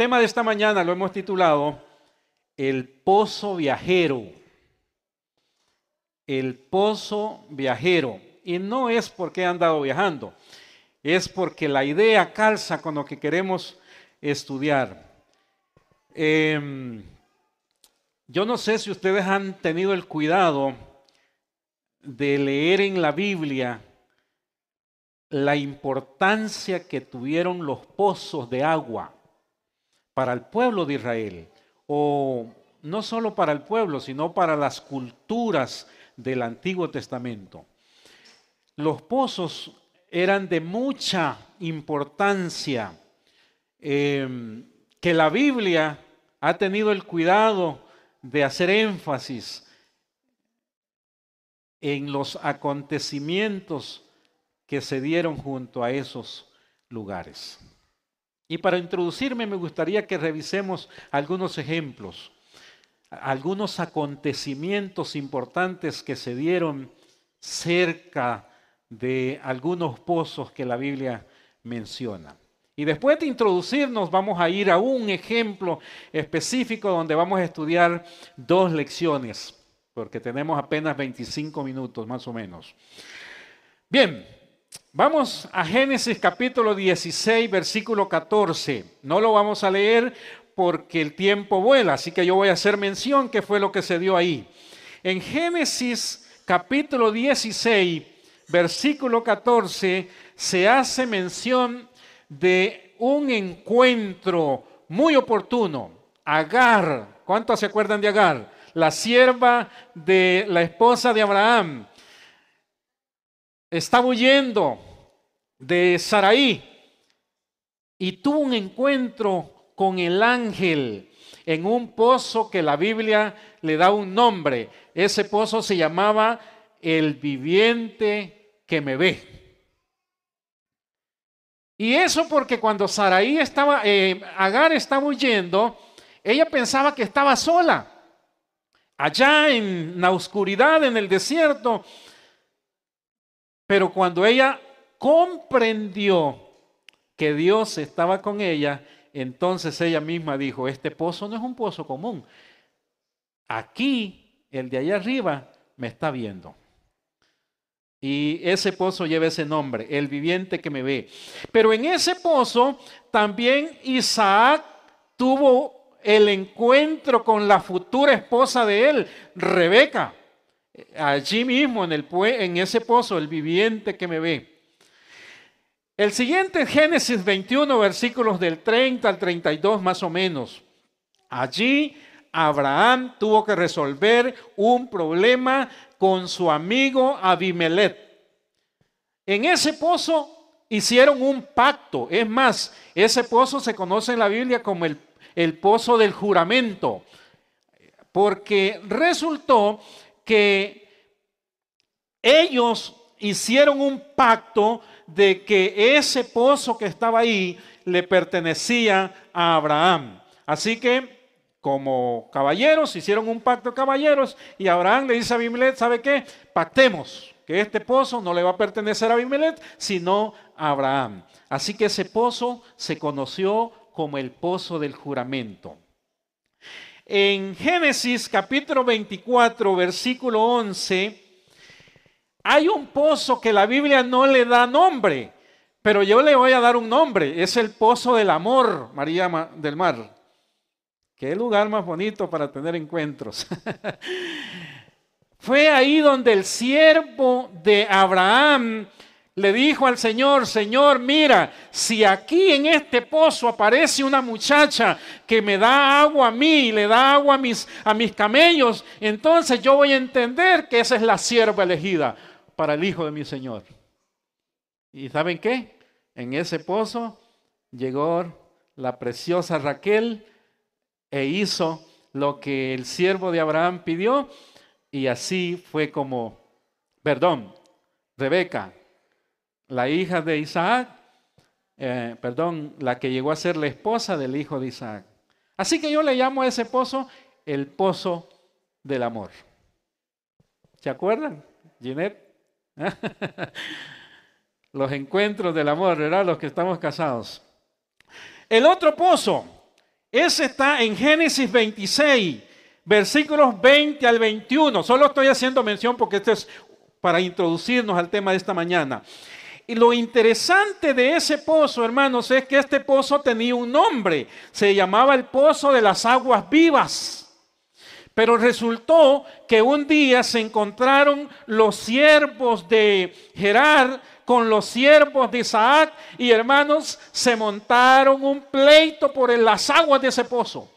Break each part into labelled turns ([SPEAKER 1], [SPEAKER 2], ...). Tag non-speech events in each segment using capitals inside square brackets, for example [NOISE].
[SPEAKER 1] tema de esta mañana lo hemos titulado El Pozo Viajero. El Pozo Viajero. Y no es porque he andado viajando, es porque la idea calza con lo que queremos estudiar. Em, yo no sé si ustedes han tenido el cuidado de leer en la Biblia la importancia que tuvieron los pozos de agua para el pueblo de Israel, o no solo para el pueblo, sino para las culturas del Antiguo Testamento. Los pozos eran de mucha importancia, em, que la Biblia ha tenido el cuidado de hacer énfasis en los acontecimientos que se dieron junto a esos lugares. Y para introducirme me gustaría que revisemos algunos ejemplos, algunos acontecimientos importantes que se dieron cerca de algunos pozos que la Biblia menciona. Y después de introducirnos vamos a ir a un ejemplo específico donde vamos a estudiar dos lecciones, porque tenemos apenas 25 minutos más o menos. Bien, Vamos a Génesis capítulo 16, versículo 14. No lo vamos a leer porque el tiempo vuela, así que yo voy a hacer mención que fue lo que se dio ahí. En Génesis capítulo 16, versículo 14, se hace mención de un encuentro muy oportuno. Agar, ¿cuántos se acuerdan de Agar? La sierva de la esposa de Abraham estaba huyendo de Saraí y tuvo un encuentro con el ángel en un pozo que la Biblia le da un nombre. Ese pozo se llamaba el viviente que me ve. Y eso porque cuando Saraí estaba, eh, Agar estaba huyendo, ella pensaba que estaba sola. Allá en la oscuridad, en el desierto, pero cuando ella comprendió que Dios estaba con ella, entonces ella misma dijo, este pozo no es un pozo común. Aquí, el de allá arriba, me está viendo. Y ese pozo lleva ese nombre, el viviente que me ve. Pero en ese pozo también Isaac tuvo el encuentro con la futura esposa de él, Rebeca allí mismo en, el, en ese pozo, el viviente que me ve. El siguiente Génesis 21, versículos del 30 al 32 más o menos. Allí Abraham tuvo que resolver un problema con su amigo Abimelech. En ese pozo hicieron un pacto. Es más, ese pozo se conoce en la Biblia como el, el pozo del juramento. Porque resultó que ellos hicieron un pacto de que ese pozo que estaba ahí le pertenecía a Abraham. Así que como caballeros hicieron un pacto de caballeros y Abraham le dice a Abimelech, ¿sabe qué? Pactemos que este pozo no le va a pertenecer a Abimelech, sino a Abraham. Así que ese pozo se conoció como el pozo del juramento. En Génesis capítulo 24, versículo 11, hay un pozo que la Biblia no le da nombre, pero yo le voy a dar un nombre. Es el pozo del amor, María del Mar. Qué lugar más bonito para tener encuentros. [LAUGHS] Fue ahí donde el siervo de Abraham le dijo al Señor, Señor, mira, si aquí en este pozo aparece una muchacha que me da agua a mí y le da agua a mis, a mis camellos, entonces yo voy a entender que esa es la sierva elegida para el hijo de mi Señor. ¿Y saben qué? En ese pozo llegó la preciosa Raquel e hizo lo que el siervo de Abraham pidió y así fue como, perdón, Rebeca la hija de Isaac, eh, perdón, la que llegó a ser la esposa del hijo de Isaac. Así que yo le llamo a ese pozo el pozo del amor. ¿Se acuerdan, Ginette? [LAUGHS] Los encuentros del amor, ¿verdad? Los que estamos casados. El otro pozo Ese está en Génesis 26, versículos 20 al 21. Solo estoy haciendo mención porque esto es para introducirnos al tema de esta mañana. Y lo interesante de ese pozo, hermanos, es que este pozo tenía un nombre. Se llamaba el pozo de las aguas vivas. Pero resultó que un día se encontraron los siervos de Gerar con los siervos de Isaac y hermanos se montaron un pleito por las aguas de ese pozo.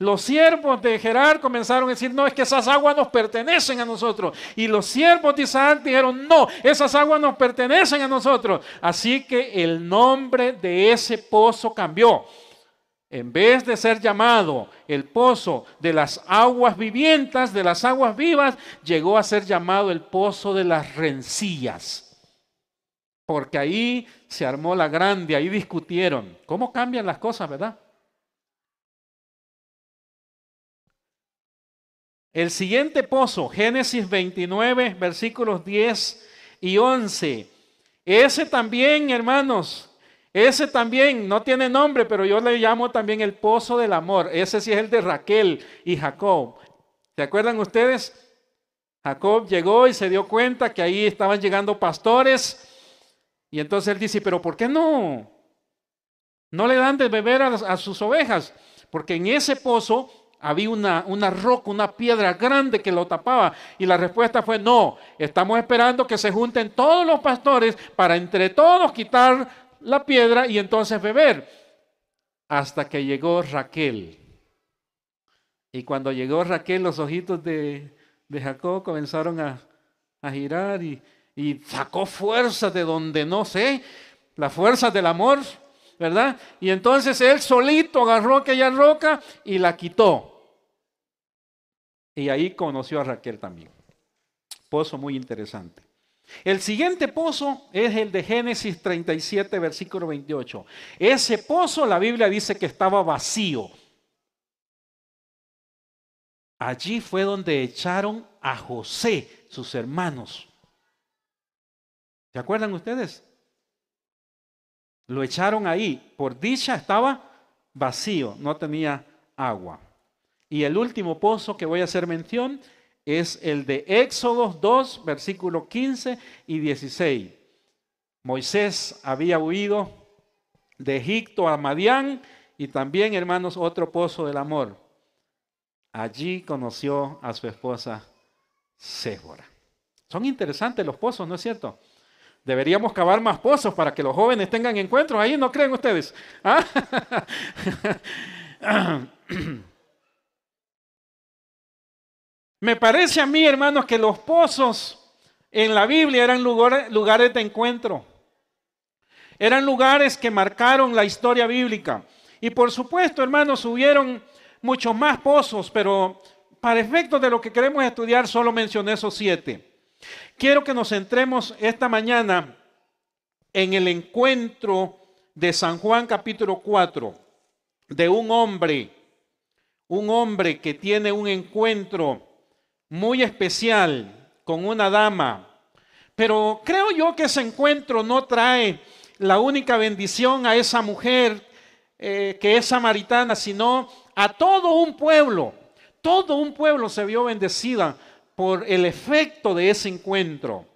[SPEAKER 1] Los siervos de Gerar comenzaron a decir, no, es que esas aguas nos pertenecen a nosotros. Y los siervos de Isaac dijeron, no, esas aguas nos pertenecen a nosotros. Así que el nombre de ese pozo cambió. En vez de ser llamado el pozo de las aguas vivientas, de las aguas vivas, llegó a ser llamado el pozo de las rencillas. Porque ahí se armó la grande, ahí discutieron. ¿Cómo cambian las cosas, verdad? El siguiente pozo, Génesis 29, versículos 10 y 11. Ese también, hermanos, ese también no tiene nombre, pero yo le llamo también el pozo del amor. Ese sí es el de Raquel y Jacob. ¿Se acuerdan ustedes? Jacob llegó y se dio cuenta que ahí estaban llegando pastores. Y entonces él dice, pero ¿por qué no? No le dan de beber a, a sus ovejas. Porque en ese pozo había una, una, roca, una piedra grande que lo tapaba. Y la respuesta fue, no, estamos esperando que se junten todos los pastores para entre todos quitar la piedra y entonces beber. Hasta que llegó Raquel. Y cuando llegó Raquel, los ojitos de, Jacob comenzaron a, girar y, y sacó fuerza de donde no sé, la fuerza del amor, ¿verdad? Y entonces él solito agarró aquella roca y la quitó. Y ahí conoció a Raquel también. Pozo muy interesante. El siguiente pozo es el de Génesis 37, versículo 28. Ese pozo, la Biblia dice que estaba vacío. Allí fue donde echaron a José, sus hermanos. ¿Se acuerdan ustedes? Lo echaron ahí. Por dicha estaba vacío, no tenía agua. Y el último pozo que voy a hacer mención es el de Éxodo 2, versículo 15 y 16. Moisés había huido de Egipto a Madián y también, hermanos, otro pozo del amor. Allí conoció a su esposa Sébora. Son interesantes los pozos, ¿no es cierto? Deberíamos cavar más pozos para que los jóvenes tengan encuentros ahí, ¿no creen ustedes? ¿Ah? [CLEARS THROAT] [CLEARS THROAT] Me parece a mí, hermanos, que los pozos en la Biblia eran lugares, de encuentro. Eran lugares que marcaron la historia bíblica. Y por supuesto, hermanos, hubieron muchos más pozos, pero para efectos de lo que queremos estudiar, solo mencioné esos siete. Quiero que nos centremos esta mañana en el encuentro de San Juan capítulo 4, de un hombre, un hombre que tiene un encuentro muy especial con una dama. Pero creo yo que ese encuentro no trae la única bendición a esa mujer eh, que es samaritana, sino a todo un pueblo. Todo un pueblo se vio bendecida por el efecto de ese encuentro.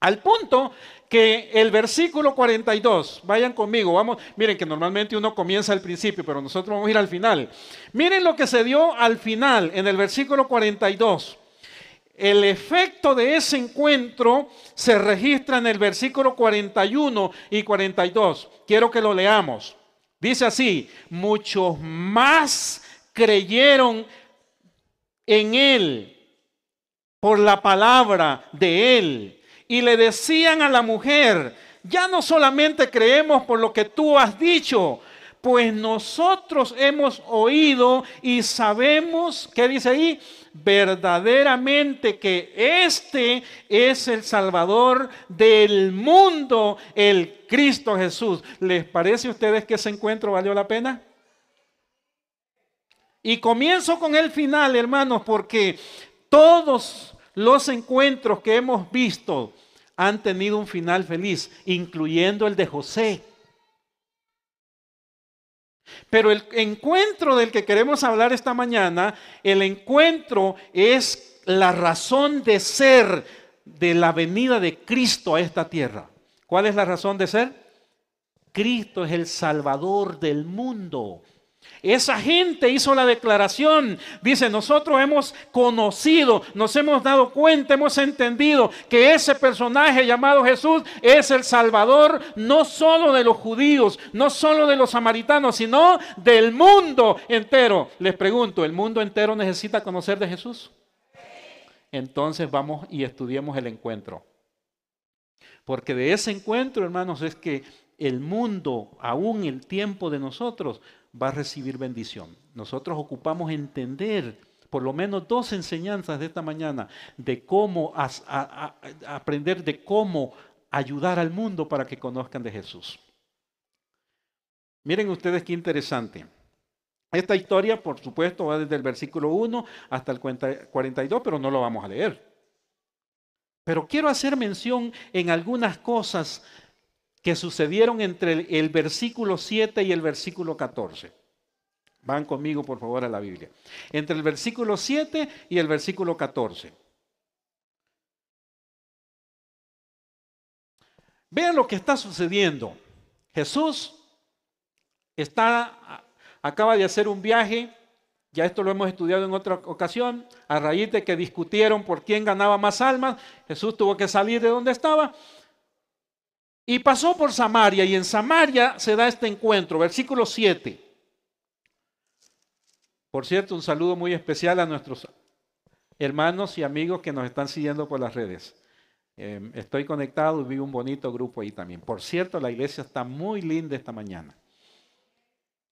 [SPEAKER 1] Al punto que el versículo 42, vayan conmigo, vamos, miren que normalmente uno comienza al principio, pero nosotros vamos a ir al final. Miren lo que se dio al final en el versículo 42 el efecto de ese encuentro se registra en el versículo 41 y 42. Quiero que lo leamos. Dice así, muchos más creyeron en él por la palabra de él. Y le decían a la mujer, ya no solamente creemos por lo que tú has dicho, pues nosotros hemos oído y sabemos, ¿qué dice ahí? Verdaderamente que este es el Salvador del mundo, el Cristo Jesús. ¿Les parece a ustedes que ese encuentro valió la pena? Y comienzo con el final, hermanos, porque todos los encuentros que hemos visto han tenido un final feliz, incluyendo el de José. Pero el encuentro del que queremos hablar esta mañana, el encuentro es la razón de ser de la venida de Cristo a esta tierra. ¿Cuál es la razón de ser? Cristo es el Salvador del mundo. Esa gente hizo la declaración. Dice, nosotros hemos conocido, nos hemos dado cuenta, hemos entendido que ese personaje llamado Jesús es el Salvador no solo de los judíos, no solo de los samaritanos, sino del mundo entero. Les pregunto, ¿el mundo entero necesita conocer de Jesús? Entonces vamos y estudiemos el encuentro. Porque de ese encuentro, hermanos, es que el mundo, aún el tiempo de nosotros, va a recibir bendición. Nosotros ocupamos entender por lo menos dos enseñanzas de esta mañana de cómo aprender de cómo ayudar al mundo para que conozcan de Jesús. Miren ustedes qué interesante. Esta historia, por supuesto, va desde el versículo 1 hasta el 42, pero no lo vamos a leer. Pero quiero hacer mención en algunas cosas que sucedieron entre el, versículo 7 y el versículo 14. Van conmigo, por favor, a la Biblia. Entre el versículo 7 y el versículo 14. Vean lo que está sucediendo. Jesús está, acaba de hacer un viaje, ya esto lo hemos estudiado en otra ocasión, a raíz de que discutieron por quién ganaba más almas, Jesús tuvo que salir de donde estaba y pasó por Samaria y en Samaria se da este encuentro, versículo 7. Por cierto, un saludo muy especial a nuestros hermanos y amigos que nos están siguiendo por las redes. Em, estoy conectado y vi un bonito grupo ahí también. Por cierto, la iglesia está muy linda esta mañana.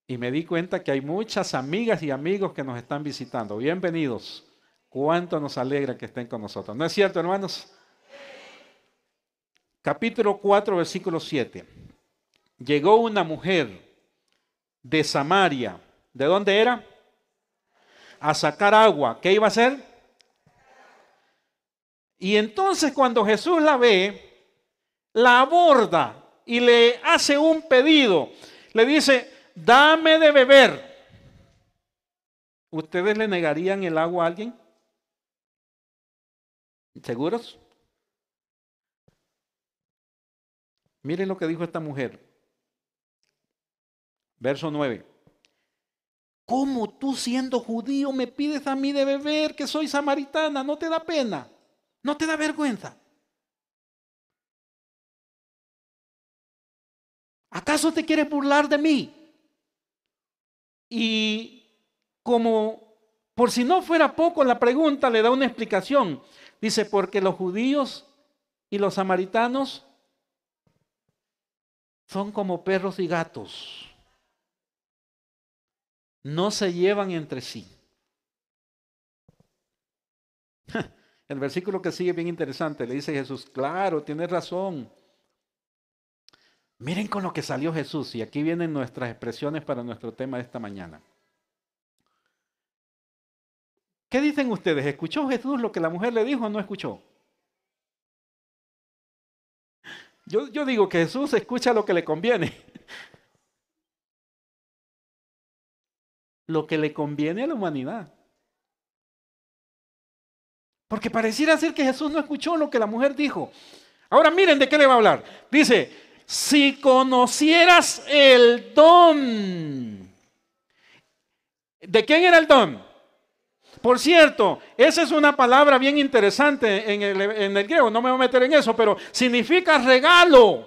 [SPEAKER 1] Y me di cuenta que hay muchas amigas y amigos que nos están visitando. Bienvenidos. Cuánto nos alegra que estén con nosotros. ¿No es cierto, hermanos? Capítulo 4, versículo 7. Llegó una mujer de Samaria. ¿De dónde era? A sacar agua. ¿Qué iba a hacer? Y entonces cuando Jesús la ve, la aborda y le hace un pedido. Le dice, dame de beber. ¿Ustedes le negarían el agua a alguien? ¿Seguros? Miren lo que dijo esta mujer. Verso 9. ¿Cómo tú siendo judío me pides a mí de beber que soy samaritana? ¿No te da pena? ¿No te da vergüenza? ¿Acaso te quieres burlar de mí? Y como por si no fuera poco la pregunta, le da una explicación. Dice, porque los judíos y los samaritanos son como perros y gatos. No se llevan entre sí. [LAUGHS] El versículo que sigue bien interesante, le dice Jesús, claro, tienes razón. Miren con lo que salió Jesús y aquí vienen nuestras expresiones para nuestro tema de esta mañana. ¿Qué dicen ustedes? ¿Escuchó Jesús lo que la mujer le dijo o no escuchó? Yo, digo que Jesús escucha lo que le conviene. Lo que le conviene a la humanidad. Porque pareciera ser que Jesús no escuchó lo que la mujer dijo. Ahora miren de qué le va a hablar. Dice, si conocieras el don. ¿De quién era el don? Por cierto, esa es una palabra bien interesante en el, griego, no me voy a meter en eso, pero significa regalo.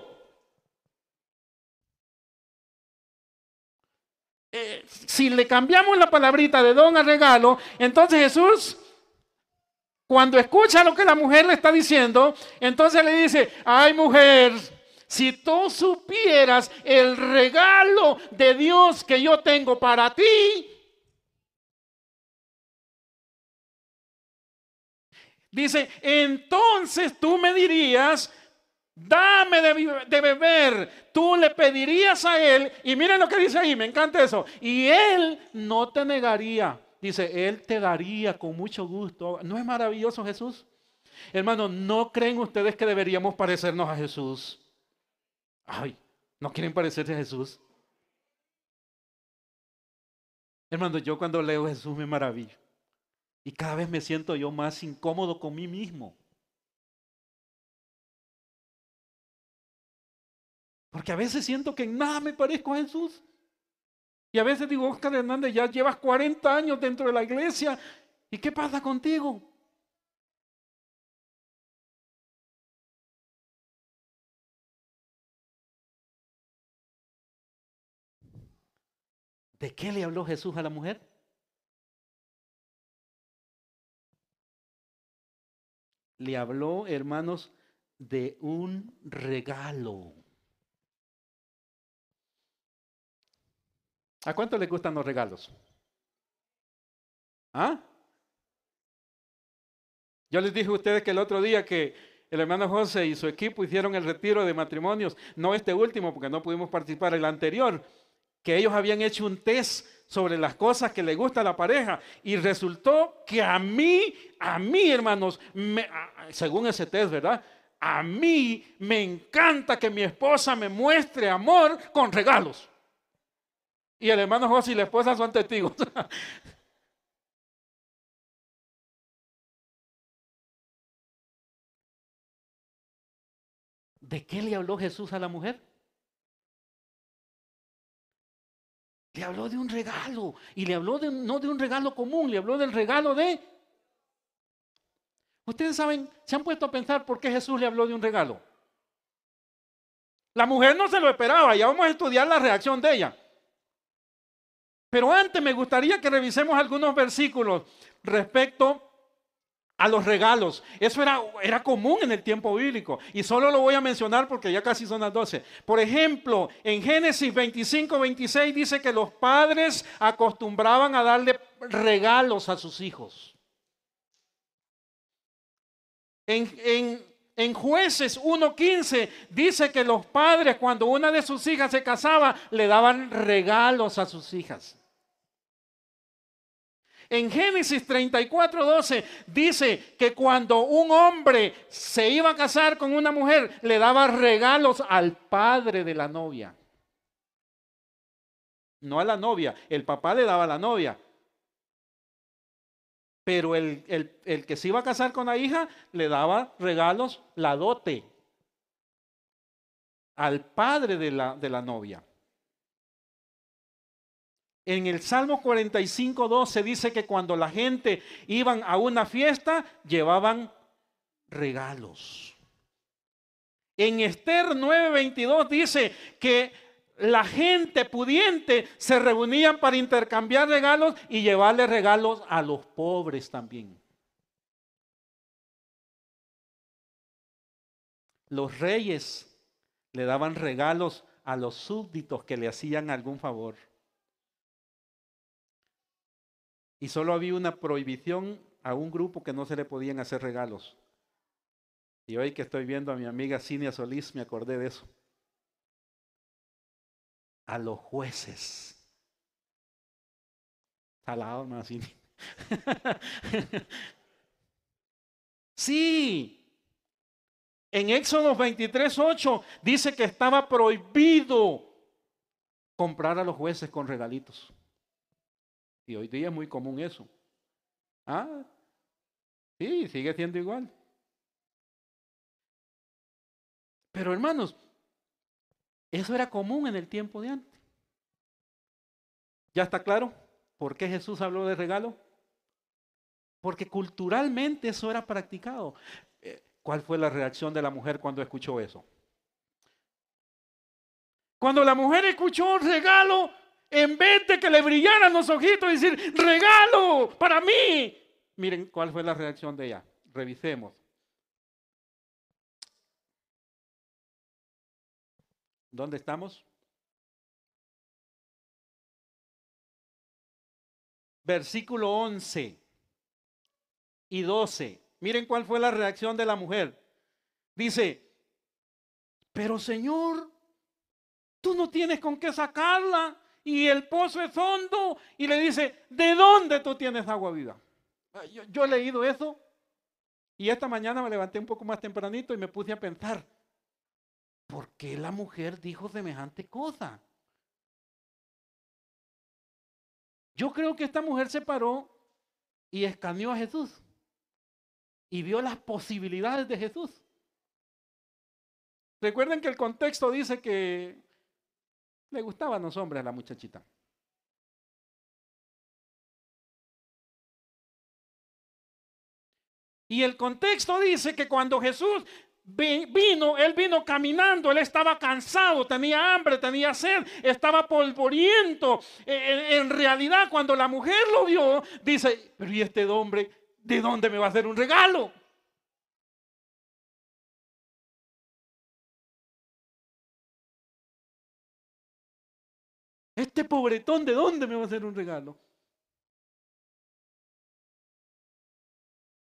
[SPEAKER 1] Eh, si le cambiamos la palabrita de don a regalo, entonces Jesús, cuando escucha lo que la mujer le está diciendo, entonces le dice, ay mujer, si tú supieras el regalo de Dios que yo tengo para ti, Dice, entonces tú me dirías, dame de, beber. Tú le pedirías a él, y miren lo que dice ahí, me encanta eso. Y él no te negaría. Dice, él te daría con mucho gusto. ¿No es maravilloso Jesús? Hermano, ¿no creen ustedes que deberíamos parecernos a Jesús? Ay, ¿no quieren parecerse a Jesús? Hermano, yo cuando leo Jesús me maravillo. Y cada vez me siento yo más incómodo con mí mismo. Porque a veces siento que en nada me parezco a Jesús. Y a veces digo, Oscar Hernández, ya llevas 40 años dentro de la iglesia. ¿Y qué pasa contigo? ¿De qué le habló Jesús a la mujer? Le habló, hermanos, de un regalo. ¿A cuánto le gustan los regalos? ¿Ah? Yo les dije a ustedes que el otro día que el hermano José y su equipo hicieron el retiro de matrimonios, no este último porque no pudimos participar, el anterior, que ellos habían hecho un test sobre las cosas que le gusta a la pareja y resultó que a mí, a mí hermanos, según ese test, ¿verdad? A mí me encanta que mi esposa me muestre amor con regalos. Y el hermano José y la esposa son testigos. [LAUGHS] ¿De qué le habló Jesús a la mujer? Le habló de un regalo. Y le habló no de un regalo común, le habló del regalo de... Ustedes saben, se han puesto a pensar por qué Jesús le habló de un regalo. La mujer no se lo esperaba, ya vamos a estudiar la reacción de ella. Pero antes me gustaría que revisemos algunos versículos respecto a los regalos. Eso era, era común en el tiempo bíblico. Y solo lo voy a mencionar porque ya casi son las 12. Por ejemplo, en Génesis 25, 26 dice que los padres acostumbraban a darle regalos a sus hijos. En, en, en jueces 1.15 dice que los padres cuando una de sus hijas se casaba le daban regalos a sus hijas. En Génesis 34, 12 dice que cuando un hombre se iba a casar con una mujer, le daba regalos al padre de la novia. No a la novia, el papá le daba a la novia. Pero el, el que se iba a casar con la hija le daba regalos, la dote, al padre de la, de la novia. En el Salmo 45, 12 dice que cuando la gente iban a una fiesta, llevaban regalos. En Esther 9:22 dice que la gente pudiente se reunían para intercambiar regalos y llevarle regalos a los pobres también. Los reyes le daban regalos a los súbditos que le hacían algún favor. Y solo había una prohibición a un grupo que no se le podían hacer regalos. Y hoy que estoy viendo a mi amiga Cinia Solís, me acordé de eso. A los jueces. Salado, más [LAUGHS] sí. En Éxodo 23, 8 dice que estaba prohibido comprar a los jueces con regalitos. Y hoy día es muy común eso. Ah, sí, sigue siendo igual. Pero hermanos, eso era común en el tiempo de antes. ¿Ya está claro por qué Jesús habló de regalo? Porque culturalmente eso era practicado. Eh, ¿Cuál fue la reacción de la mujer cuando escuchó eso? Cuando la mujer escuchó un regalo, en vez de que le brillaran los ojitos y decir, regalo para mí. Miren cuál fue la reacción de ella. Revisemos. ¿Dónde estamos? Versículo 11 y 12. Miren cuál fue la reacción de la mujer. Dice, pero Señor, tú no tienes con qué sacarla y el pozo es hondo y le dice, ¿de dónde tú tienes agua viva? Ah, yo, he leído eso y esta mañana me levanté un poco más tempranito y me puse a pensar, ¿por qué la mujer dijo semejante cosa? Yo creo que esta mujer se paró y escaneó a Jesús y vio las posibilidades de Jesús. Recuerden que el contexto dice que le gustaban los hombres a la muchachita. Y el contexto dice que cuando Jesús vino, él vino caminando, él estaba cansado, tenía hambre, tenía sed, estaba polvoriento. E, e, en, realidad, cuando la mujer lo vio, dice, pero ¿y este hombre de dónde me va a hacer un regalo? Este pobretón, ¿de dónde me va a hacer un regalo?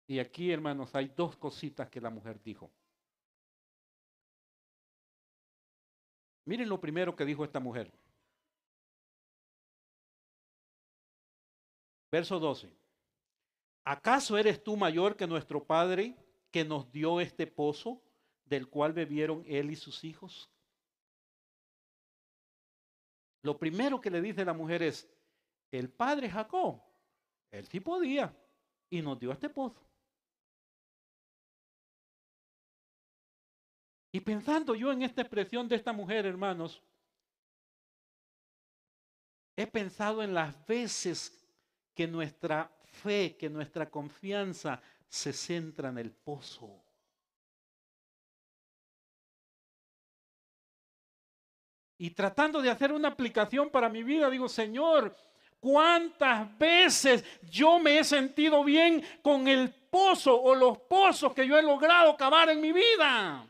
[SPEAKER 1] Y aquí, hermanos, hay dos cositas que la mujer dijo. Miren lo primero que dijo esta mujer. Verso 12. ¿Acaso eres tú mayor que nuestro Padre que nos dio este pozo del cual bebieron él y sus hijos? Lo primero que le dice la mujer es, el padre Jacob, él sí podía y nos dio este pozo. Y pensando yo en esta expresión de esta mujer, hermanos, he pensado en las veces que nuestra fe, que nuestra confianza se centra en el pozo. Y tratando de hacer una aplicación para mi vida, digo, Señor, ¿cuántas veces yo me he sentido bien con el pozo o los pozos que yo he logrado cavar en mi vida?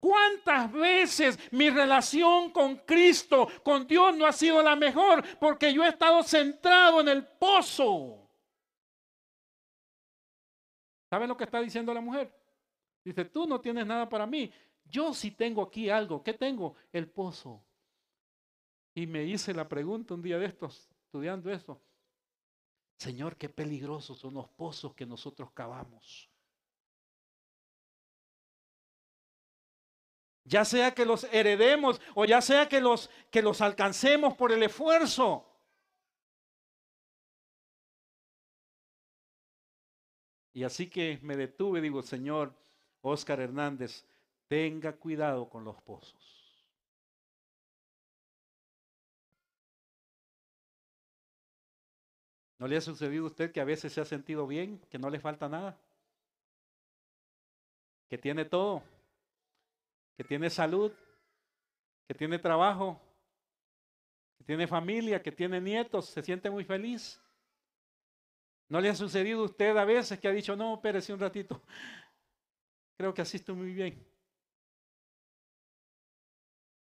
[SPEAKER 1] ¿Cuántas veces mi relación con Cristo, con Dios no ha sido la mejor porque yo he estado centrado en el pozo? ¿Saben lo que está diciendo la mujer? Dice, tú no tienes nada para mí. Yo sí tengo aquí algo. ¿Qué tengo? El pozo. Y me hice la pregunta un día de estos, estudiando esto. Señor, qué peligrosos son los pozos que nosotros cavamos. Ya sea que los heredemos o ya sea que los, que los alcancemos por el esfuerzo. Y así que me detuve, digo, Señor, Oscar Hernández, tenga cuidado con los pozos. ¿No le ha sucedido a usted que a veces se ha sentido bien, que no le falta nada? Que tiene todo que tiene salud, que tiene trabajo, que tiene familia, que tiene nietos, se siente muy feliz. ¿No le ha sucedido a usted a veces que ha dicho, no, espérese un ratito? [LAUGHS] Creo que así estoy muy bien.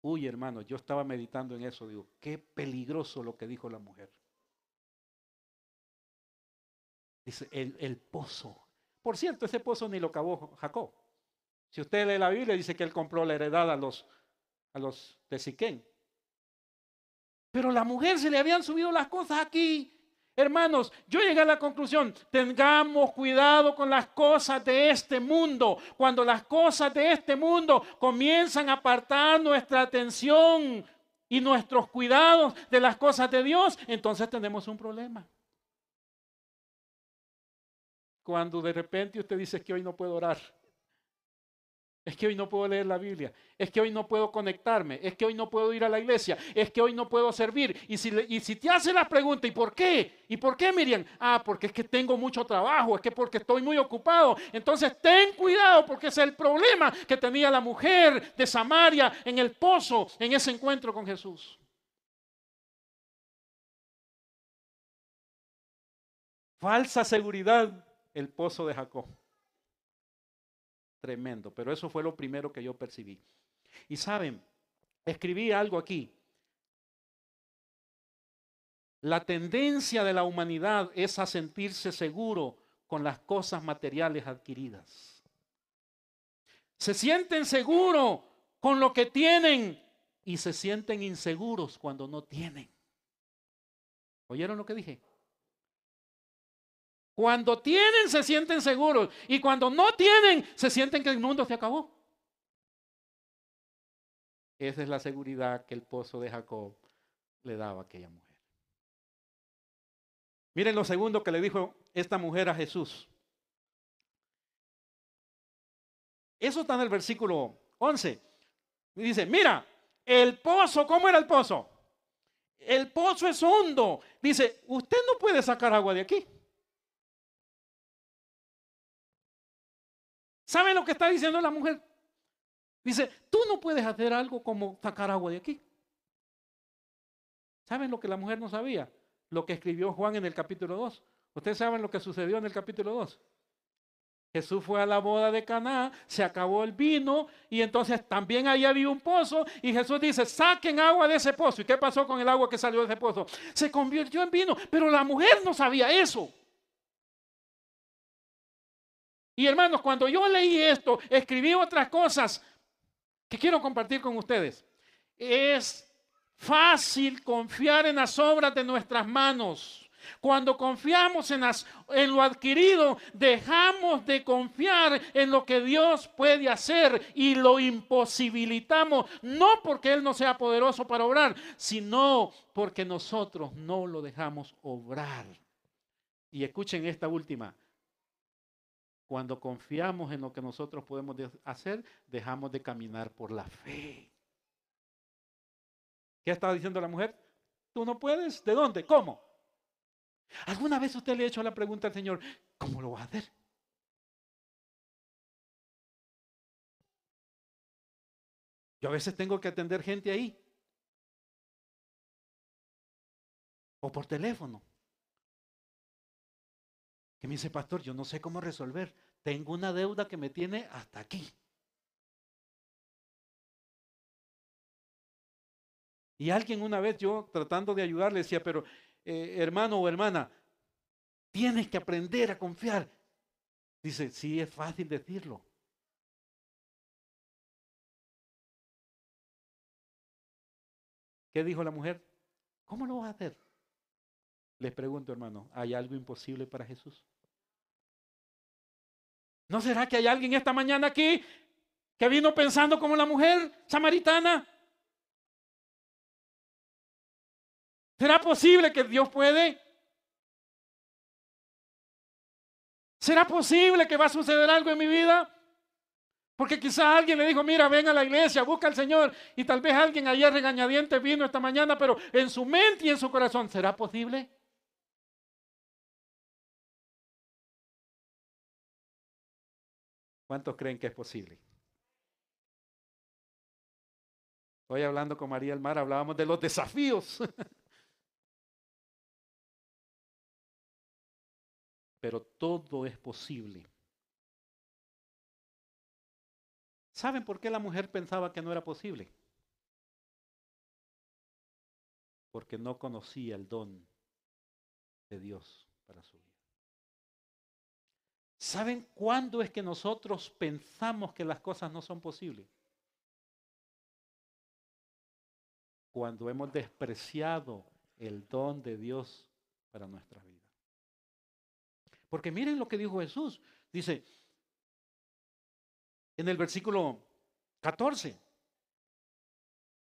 [SPEAKER 1] Uy, hermano, yo estaba meditando en eso, digo, qué peligroso lo que dijo la mujer. Dice, el, el pozo. Por cierto, ese pozo ni lo cavó Jacob. Si usted lee la Biblia, dice que él compró la heredad a los, a los de Siquén. Pero la mujer se le habían subido las cosas aquí. Hermanos, yo llegué a la conclusión, tengamos cuidado con las cosas de este mundo. Cuando las cosas de este mundo comienzan a apartar nuestra atención y nuestros cuidados de las cosas de Dios, entonces tenemos un problema. Cuando de repente usted dice que hoy no puedo orar, es que hoy no puedo leer la Biblia. Es que hoy no puedo conectarme. Es que hoy no puedo ir a la iglesia. Es que hoy no puedo servir. Y si, te hace la pregunta, ¿y por qué? ¿Y por qué, Miriam? Ah, porque es que tengo mucho trabajo. Es que porque estoy muy ocupado. Entonces ten cuidado porque es el problema que tenía la mujer de Samaria en el pozo, en ese encuentro con Jesús. Falsa seguridad, el pozo de Jacob tremendo, pero eso fue lo primero que yo percibí. Y saben, escribí algo aquí. La tendencia de la humanidad es a sentirse seguro con las cosas materiales adquiridas. Se sienten seguros con lo que tienen y se sienten inseguros cuando no tienen. ¿Oyeron lo que dije? Cuando tienen se sienten seguros y cuando no tienen se sienten que el mundo se acabó. Esa es la seguridad que el pozo de Jacob le daba a aquella mujer. Miren lo segundo que le dijo esta mujer a Jesús. Eso está en el versículo 11. dice, mira, el pozo, ¿cómo era el pozo? El pozo es hondo. Dice, usted no puede sacar agua de aquí. ¿Sabe lo que está diciendo la mujer? Dice, tú no puedes hacer algo como sacar agua de aquí. ¿Saben lo que la mujer no sabía? Lo que escribió Juan en el capítulo 2. Ustedes saben lo que sucedió en el capítulo 2. Jesús fue a la boda de Caná, se acabó el vino y entonces también ahí había un pozo y Jesús dice, saquen agua de ese pozo. ¿Y qué pasó con el agua que salió de ese pozo? Se convirtió en vino, pero la mujer no sabía eso. Y hermanos, cuando yo leí esto, escribí otras cosas que quiero compartir con ustedes. Es fácil confiar en las obras de nuestras manos. Cuando confiamos en, en, lo adquirido, dejamos de confiar en lo que Dios puede hacer y lo imposibilitamos, no porque Él no sea poderoso para obrar, sino porque nosotros no lo dejamos obrar. Y escuchen esta última. Cuando confiamos en lo que nosotros podemos hacer, dejamos de caminar por la fe. ¿Qué estaba diciendo la mujer? Tú no puedes. ¿De dónde? ¿Cómo? ¿Alguna vez usted le ha hecho la pregunta al Señor, ¿cómo lo va a hacer? Yo a veces tengo que atender gente ahí. O por teléfono. Que me dice, pastor, yo no sé cómo resolver. Tengo una deuda que me tiene hasta aquí. Y alguien una vez yo tratando de ayudarle decía, pero eh, hermano o hermana, tienes que aprender a confiar. Dice, sí, es fácil decirlo. ¿Qué dijo la mujer? ¿Cómo lo vas a hacer? Les pregunto, hermano, ¿hay algo imposible para Jesús? ¿No será que hay alguien esta mañana aquí que vino pensando como la mujer samaritana? ¿Será posible que Dios puede? ¿Será posible que va a suceder algo en mi vida? Porque quizá alguien le dijo, mira, ven a la iglesia, busca al Señor. Y tal vez alguien ayer regañadiente vino esta mañana, pero en su mente y en su corazón, ¿será posible? ¿Cuántos creen que es posible? Hoy hablando con María El Mar hablábamos de los desafíos. [LAUGHS] pero todo es posible. ¿Saben por qué la mujer pensaba que no era posible? Porque no conocía el don de Dios para su vida. ¿Saben cuándo es que nosotros pensamos que las cosas no son posibles? Cuando hemos despreciado el don de Dios para nuestra vida. Porque miren lo que dijo Jesús. Dice en el versículo 14.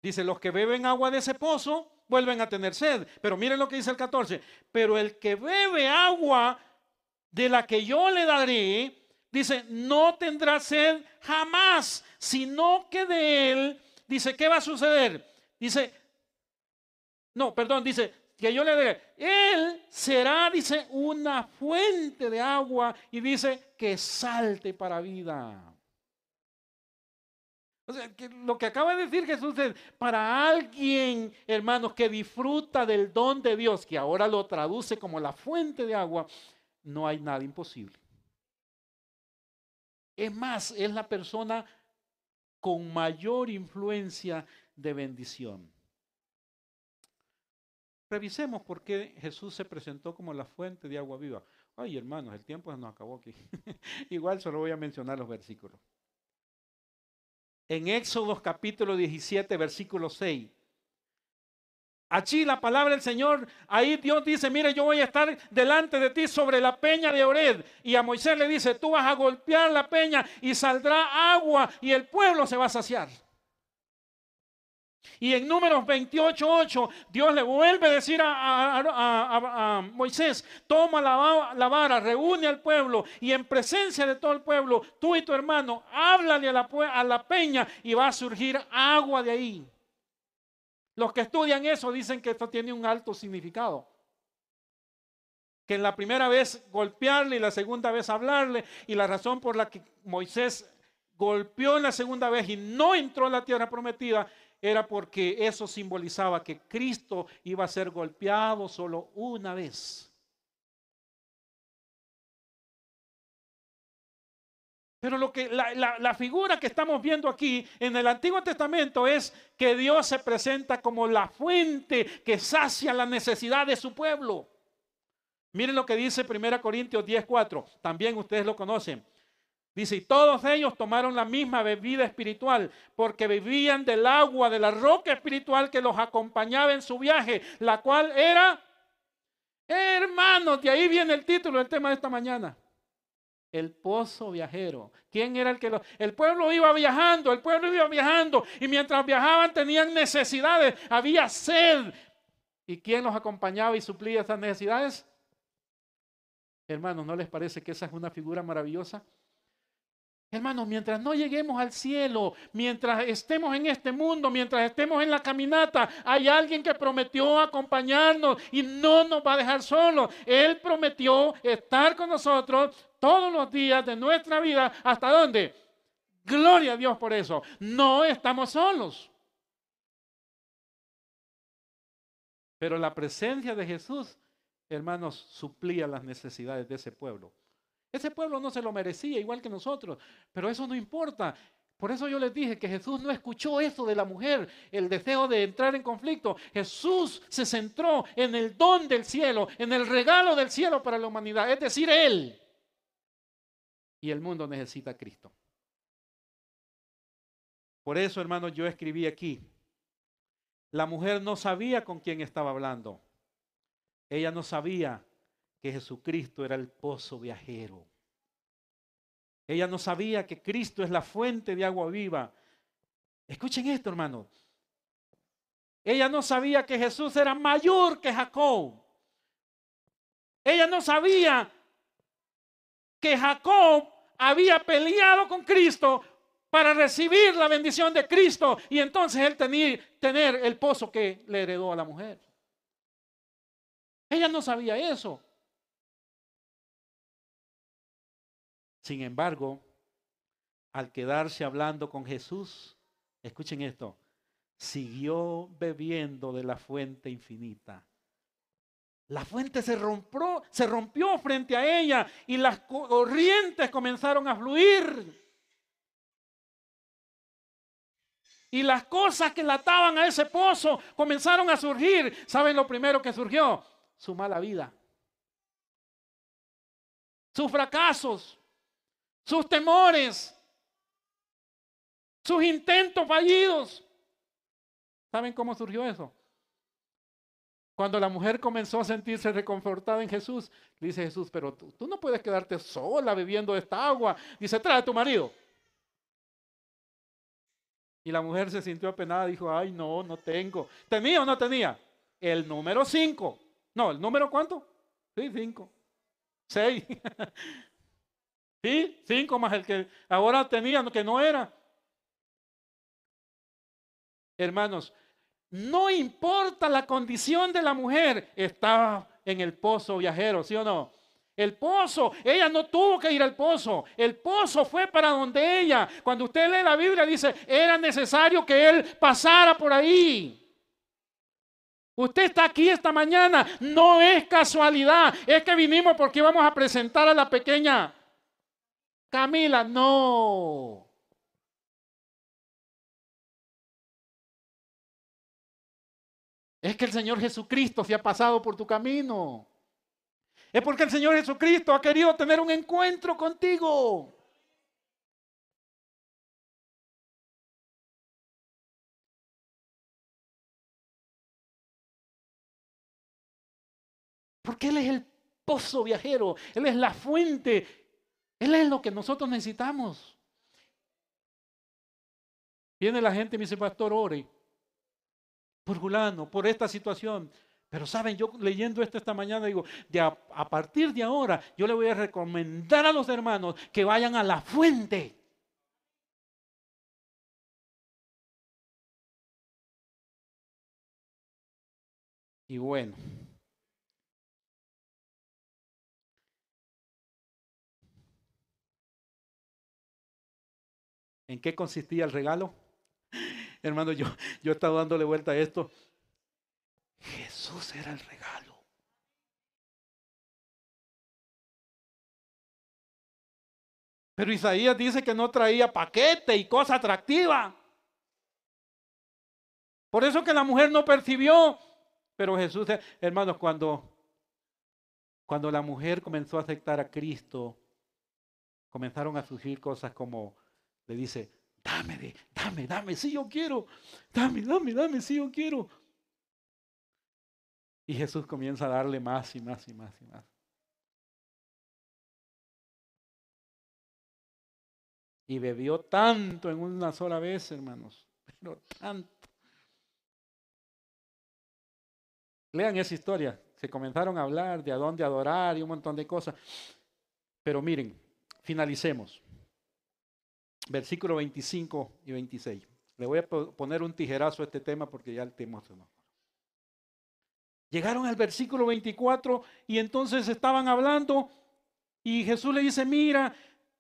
[SPEAKER 1] Dice, los que beben agua de ese pozo vuelven a tener sed. Pero miren lo que dice el 14. Pero el que bebe agua de la que yo le daré, dice, no tendrá sed jamás, sino que de él, dice, ¿qué va a suceder? Dice, no, perdón, dice, que yo le dé. Él será, dice, una fuente de agua y dice que salte para vida. O sea, lo que acaba de decir Jesús es para alguien, hermanos, que disfruta del don de Dios, que ahora lo traduce como la fuente de agua, no hay nada imposible. Es más, es la persona con mayor influencia de bendición. Revisemos por qué Jesús se presentó como la fuente de agua viva. Ay, hermanos, el tiempo nos acabó aquí. [LAUGHS] Igual solo voy a mencionar los versículos. En Éxodo capítulo 17, versículo 6. Allí la palabra del Señor, ahí Dios dice, mire, yo voy a estar delante de ti sobre la peña de Ored. Y a Moisés le dice, tú vas a golpear la peña y saldrá agua y el pueblo se va a saciar. Y en números 28.8, Dios le vuelve a decir a, Moisés, toma la, vara, reúne al pueblo y en presencia de todo el pueblo, tú y tu hermano, háblale a la, a la peña y va a surgir agua de ahí. Los que estudian eso dicen que esto tiene un alto significado. Que en la primera vez golpearle y la segunda vez hablarle y la razón por la que Moisés golpeó en la segunda vez y no entró en la tierra prometida era porque eso simbolizaba que Cristo iba a ser golpeado solo una vez. Pero lo que la, la, figura que estamos viendo aquí en el Antiguo Testamento es que Dios se presenta como la fuente que sacia la necesidad de su pueblo. Miren lo que dice 1 Corintios 10:4. También ustedes lo conocen. Dice, y todos ellos tomaron la misma bebida espiritual, porque vivían del agua de la roca espiritual que los acompañaba en su viaje, la cual era, hermanos, de ahí viene el título del tema de esta mañana. El pozo viajero. ¿Quién era el que lo.? El pueblo iba viajando, el pueblo iba viajando, y mientras viajaban tenían necesidades, había sed. ¿Y quién los acompañaba y suplía esas necesidades? Hermanos, ¿no les parece que esa es una figura maravillosa? Hermanos, mientras no lleguemos al cielo, mientras estemos en este mundo, mientras estemos en la caminata, hay alguien que prometió acompañarnos y no nos va a dejar solos. Él prometió estar con nosotros todos los días de nuestra vida. ¿Hasta dónde? Gloria a Dios por eso. No estamos solos. Pero la presencia de Jesús, hermanos, suplía las necesidades de ese pueblo. Ese pueblo no se lo merecía, igual que nosotros, pero eso no importa. Por eso yo les dije que Jesús no escuchó eso de la mujer, el deseo de entrar en conflicto. Jesús se centró en el don del cielo, en el regalo del cielo para la humanidad, es decir, Él. Y el mundo necesita a Cristo. Por eso, hermanos, yo escribí aquí, la mujer no sabía con quién estaba hablando. Ella no sabía que Jesucristo era el pozo viajero. Ella no sabía que Cristo es la fuente de agua viva. Escuchen esto, hermano. Ella no sabía que Jesús era mayor que Jacob. Ella no sabía que Jacob había peleado con Cristo para recibir la bendición de Cristo y entonces él tenía tener el pozo que le heredó a la mujer. Ella no sabía eso. Sin embargo, al quedarse hablando con Jesús, escuchen esto, siguió bebiendo de la fuente infinita. La fuente se rompió, se rompió frente a ella y las corrientes comenzaron a fluir. Y las cosas que la ataban a ese pozo comenzaron a surgir. ¿Saben lo primero que surgió? Su mala vida. Sus fracasos sus temores, sus intentos fallidos. ¿Saben cómo surgió eso? Cuando la mujer comenzó a sentirse reconfortada en Jesús, dice Jesús, pero tú, no puedes quedarte sola bebiendo esta agua. Dice, trae a tu marido. Y la mujer se sintió apenada, dijo, ay, no, no tengo. ¿Tenía o no tenía? El número cinco. No, ¿el número cuánto? Sí, cinco. Seis. [LAUGHS] ¿Sí? Cinco más el que ahora tenía, que no era. Hermanos, no importa la condición de la mujer, estaba en el pozo viajero, ¿sí o no? El pozo, ella no tuvo que ir al pozo, el pozo fue para donde ella. Cuando usted lee la Biblia dice, era necesario que él pasara por ahí. Usted está aquí esta mañana, no es casualidad, es que vinimos porque vamos a presentar a la pequeña Camila, no. Es que el Señor Jesucristo se ha pasado por tu camino. Es porque el Señor Jesucristo ha querido tener un encuentro contigo. Porque Él es el pozo viajero, Él es la fuente él es lo que nosotros necesitamos. Viene la gente y me dice, pastor, ore. Por Julano, por esta situación. Pero saben, yo leyendo esto esta mañana digo, de a, a, partir de ahora yo le voy a recomendar a los hermanos que vayan a la fuente. Y bueno, ¿en qué consistía el regalo? Hermano, yo, yo he estado dándole vuelta a esto. Jesús era el regalo. Pero Isaías dice que no traía paquete y cosa atractiva. Por eso que la mujer no percibió. Pero Jesús, hermanos, cuando, cuando la mujer comenzó a aceptar a Cristo, comenzaron a surgir cosas como, le dice, dame, dame, dame, si yo quiero, dame, dame, dame, si yo quiero. Y Jesús comienza a darle más y más y más y más. Y bebió tanto en una sola vez, hermanos, pero tanto. Lean esa historia. Se comenzaron a hablar de a dónde adorar y un montón de cosas. Pero miren, finalicemos. Versículo 25 y 26. Le voy a poner un tijerazo a este tema porque ya el tema se nos Llegaron al versículo 24 y entonces estaban hablando y Jesús le dice, mira,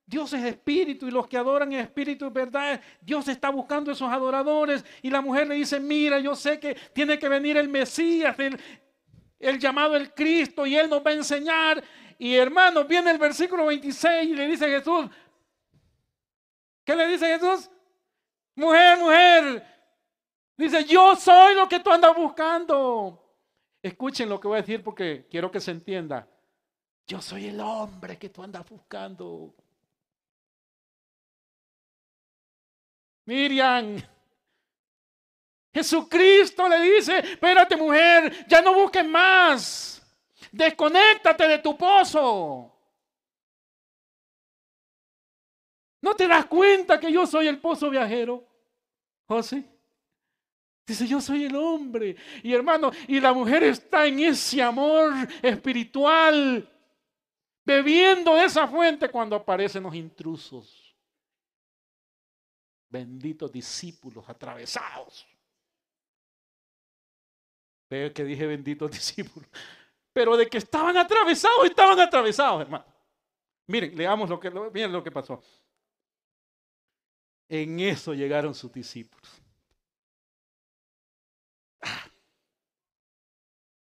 [SPEAKER 1] Dios es espíritu y los que adoran en espíritu es verdad. Dios está buscando esos adoradores y la mujer le dice, mira, yo sé que tiene que venir el Mesías, el, el llamado el Cristo y Él nos va a enseñar. Y hermanos, viene el versículo 26 y le dice Jesús, ¿qué le dice Jesús? Mujer, mujer, dice, yo soy lo que tú andas buscando. Escuchen lo que voy a decir porque quiero que se entienda. Yo soy el hombre que tú andas buscando. Miriam, Jesucristo le dice, espérate mujer, ya no busques más. Desconéctate de tu pozo. ¿No te das cuenta que yo soy el pozo viajero? José. Dice, yo soy el hombre. Y hermano, y la mujer está en ese amor espiritual, bebiendo de esa fuente cuando aparecen los intrusos. Benditos discípulos atravesados. Veo que dije benditos [LAUGHS] discípulos. Pero de que estaban atravesados, estaban atravesados, hermano. Miren, leamos lo que, miren lo que pasó. En eso llegaron sus discípulos.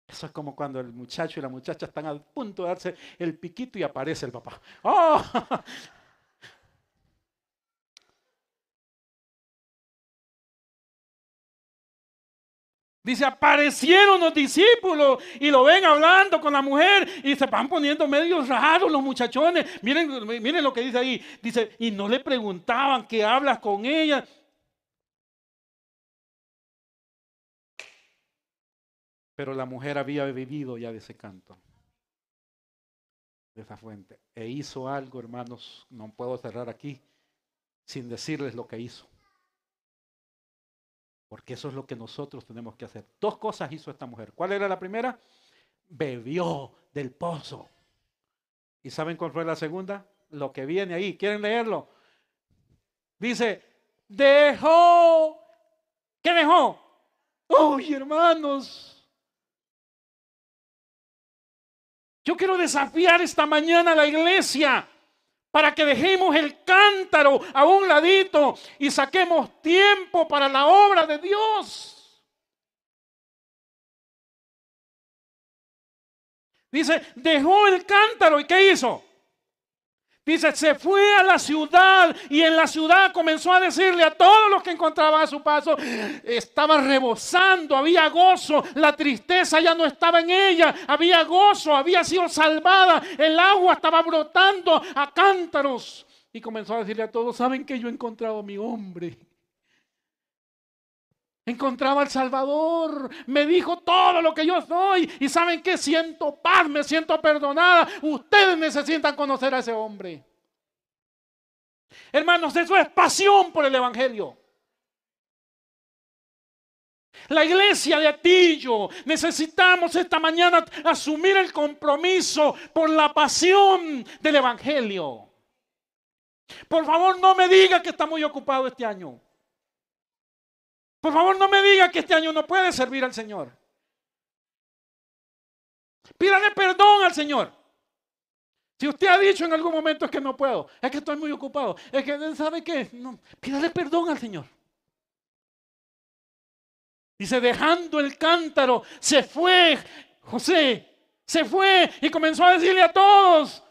[SPEAKER 1] Eso es como cuando el muchacho y la muchacha están al punto de darse el piquito y aparece el papá. ¡Oh! Dice, aparecieron los discípulos y lo ven hablando con la mujer y se van poniendo medio raros los muchachones. Miren, miren lo que dice ahí. Dice, y no le preguntaban qué hablas con ella. Pero la mujer había vivido ya de ese canto, de esa fuente. E hizo algo, hermanos, no puedo cerrar aquí sin decirles lo que hizo. Porque eso es lo que nosotros tenemos que hacer. Dos cosas hizo esta mujer. ¿Cuál era la primera? Bebió del pozo. ¿Y saben cuál fue la segunda? Lo que viene ahí. ¿Quieren leerlo? Dice, dejó. ¿Qué dejó? Uy, hermanos, Yo quiero desafiar esta mañana a la iglesia para que dejemos el cántaro a un ladito y saquemos tiempo para la obra de Dios. Dice, dejó el cántaro y ¿qué hizo? Dice, se fue a la ciudad y en la ciudad comenzó a decirle a todos los que encontraba a su paso, estaba rebosando, había gozo, la tristeza ya no estaba en ella, había gozo, había sido salvada, el agua estaba brotando a cántaros. Y comenzó a decirle a todos, ¿saben que yo he encontrado a mi hombre? Encontraba al Salvador, me dijo todo lo que yo soy y saben que siento paz, me siento perdonada. Ustedes necesitan conocer a ese hombre. Hermanos, eso es pasión por el Evangelio. La iglesia de Atillo necesitamos esta mañana asumir el compromiso por la pasión del Evangelio. Por favor, no me diga que está muy ocupado este año. Por favor, no me diga que este año no puede servir al Señor. Pídale perdón al Señor. Si usted ha dicho en algún momento es que no puedo, es que estoy muy ocupado, es que, ¿sabe qué? No, pídale perdón al Señor. Dice, dejando el cántaro, se fue José, se fue y comenzó a decirle a todos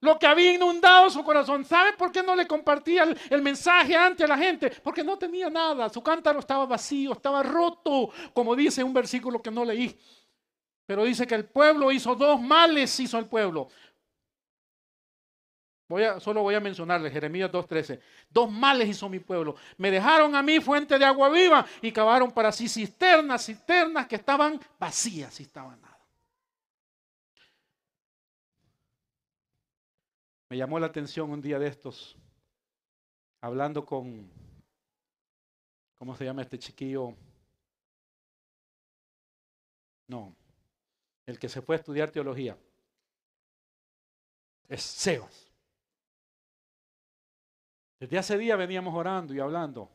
[SPEAKER 1] lo que había inundado su corazón. ¿Sabe por qué no le compartía el, mensaje antes a la gente? Porque no tenía nada, su cántaro estaba vacío, estaba roto, como dice un versículo que no leí. Pero dice que el pueblo hizo dos males, hizo el pueblo. Voy a, solo voy a mencionarle Jeremías 2.13. Dos males hizo mi pueblo. Me dejaron a mí fuente de agua viva y cavaron para sí cisternas, cisternas que estaban vacías y estaban nada. Me llamó la atención un día de estos, hablando con, ¿cómo se llama este chiquillo? No, el que se fue a estudiar teología. Es Sebas. Desde hace días veníamos orando y hablando.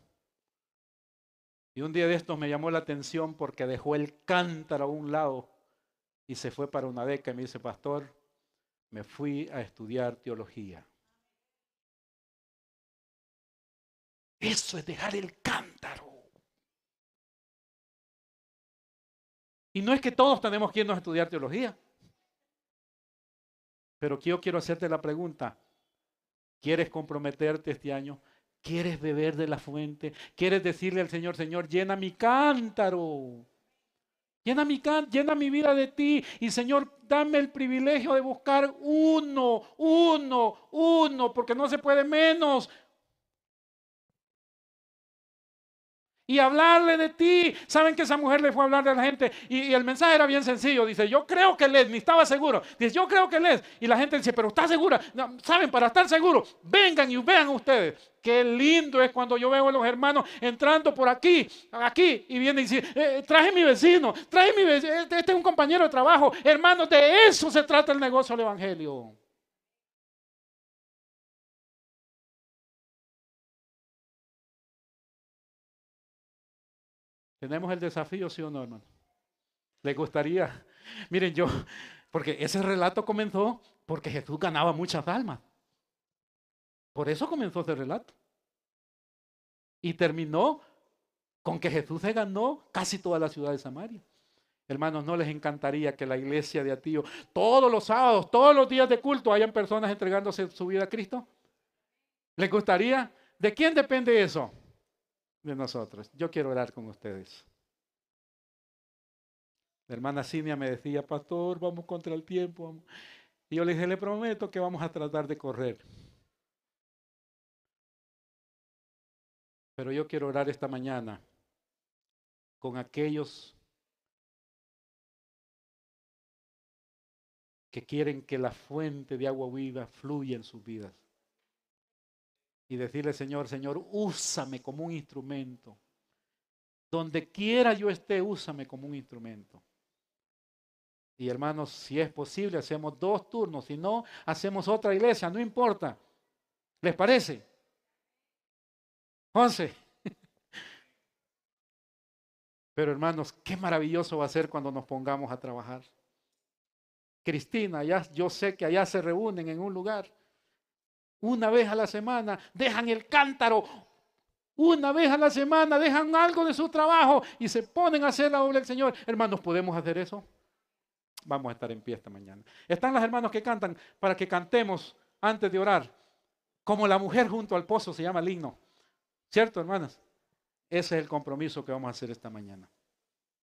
[SPEAKER 1] Y un día de estos me llamó la atención porque dejó el cántaro a un lado y se fue para una beca y me dice, pastor, me fui a estudiar teología. Eso es dejar el cántaro. Y no es que todos tenemos que irnos a estudiar teología. Pero yo quiero hacerte la pregunta, ¿Quieres comprometerte este año? ¿Quieres beber de la fuente? ¿Quieres decirle al Señor, Señor, llena mi cántaro? Llena mi, llena mi vida de ti. Y Señor, dame el privilegio de buscar uno, uno, uno, porque no se puede menos. Y hablarle de ti. Saben que esa mujer le fue a hablar de la gente y, el mensaje era bien sencillo. Dice, yo creo que les, ni estaba seguro. Dice, yo creo que les. Y la gente dice, pero ¿está segura? Saben, para estar seguro, vengan y vean ustedes. Qué lindo es cuando yo veo a los hermanos entrando por aquí, aquí, y vienen y dicen, eh, traje mi vecino, traje mi vecino, este, este es un compañero de trabajo. Hermanos, de eso se trata el negocio del Evangelio. ¿Tenemos el desafío, sí o no, hermano? ¿Le gustaría? [LAUGHS] Miren, yo, porque ese relato comenzó porque Jesús ganaba muchas almas. Por eso comenzó ese relato. Y terminó con que Jesús se ganó casi toda la ciudad de Samaria. Hermanos, ¿no les encantaría que la iglesia de Atío, todos los sábados, todos los días de culto, hayan personas entregándose su vida a Cristo? ¿Les gustaría? ¿De quién depende eso? De nosotros. Yo quiero orar con ustedes. La hermana Cinia me decía, pastor, vamos contra el tiempo. Y yo le dije, le prometo que vamos a tratar de correr. Pero yo quiero orar esta mañana con aquellos que quieren que la fuente de agua viva fluya en sus vidas y decirle, Señor, Señor, úsame como un instrumento. Donde quiera yo esté, úsame como un instrumento. Y hermanos, si es posible, hacemos dos turnos. Si no, hacemos otra iglesia, no importa. ¿Les parece? Once. [LAUGHS] Pero hermanos, qué maravilloso va a ser cuando nos pongamos a trabajar. Cristina, ya, yo sé que allá se reúnen en un lugar una vez a la semana, dejan el cántaro, una vez a la semana dejan algo de su trabajo y se ponen a hacer la obra del Señor. Hermanos, ¿podemos hacer eso? Vamos a estar en pie esta mañana. Están los hermanos que cantan para que cantemos antes de orar. Como la mujer junto al pozo se llama el himno. ¿Cierto, hermanas? Ese es el compromiso que vamos a hacer esta mañana.